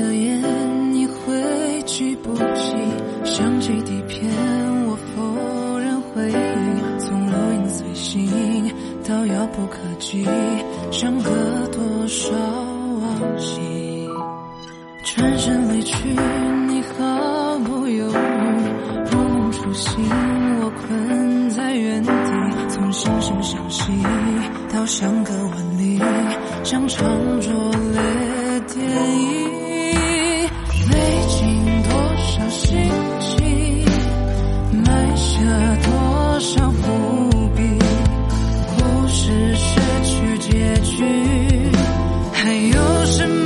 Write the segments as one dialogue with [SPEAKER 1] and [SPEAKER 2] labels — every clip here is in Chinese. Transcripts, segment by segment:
[SPEAKER 1] 的眼，你会记不起？想起底片，我否认回忆。从如影随形到遥不可及，相隔多少往昔？转身离去，你毫不犹豫，如梦初醒，我困在原地。从惺惺相惜到相隔万里，像场拙劣电影。少伏笔，故事失去结局，还有什么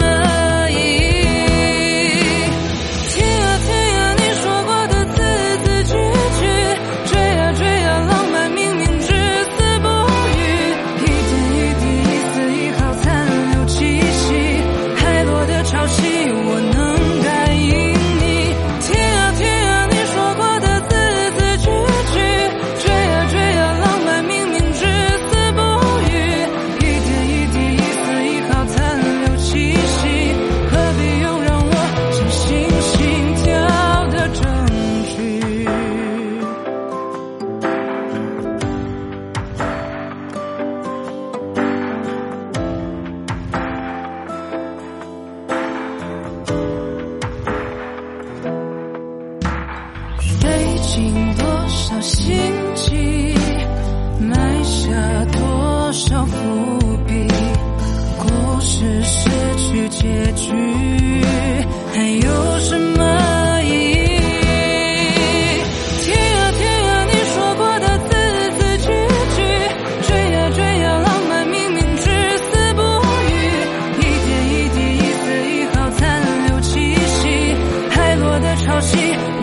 [SPEAKER 1] 心悸埋下多少伏笔故事失去结局还有什么意义听啊听啊你说过的字字句句追啊追啊浪漫明明至死不渝一点一滴一丝一毫残留气息海落的潮汐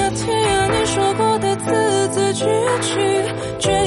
[SPEAKER 1] 那天啊，你说过的字字句句。